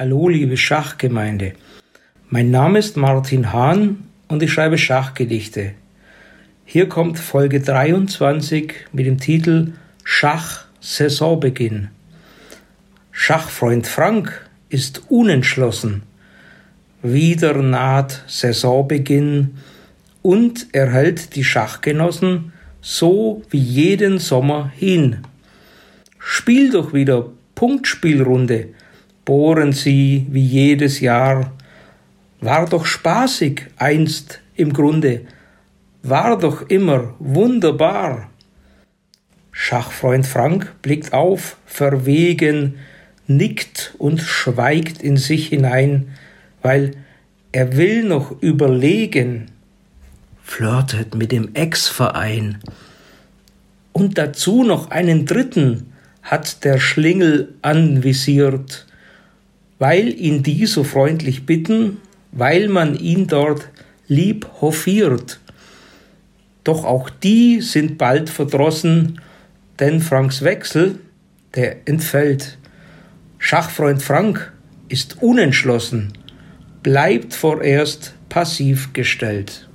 Hallo, liebe Schachgemeinde. Mein Name ist Martin Hahn und ich schreibe Schachgedichte. Hier kommt Folge 23 mit dem Titel Schach Saisonbeginn. Schachfreund Frank ist unentschlossen. Wieder naht Saisonbeginn und er hält die Schachgenossen so wie jeden Sommer hin. Spiel doch wieder Punktspielrunde, bohren sie wie jedes Jahr. War doch spaßig einst im Grunde, war doch immer wunderbar. Schachfreund Frank blickt auf, verwegen, nickt und schweigt in sich hinein, weil er will noch überlegen, flirtet mit dem Ex-Verein. Und dazu noch einen dritten hat der Schlingel anvisiert, weil ihn die so freundlich bitten, weil man ihn dort lieb hofiert. Doch auch die sind bald verdrossen, denn Franks Wechsel, der entfällt. Schachfreund Frank ist unentschlossen, bleibt vorerst passiv gestellt.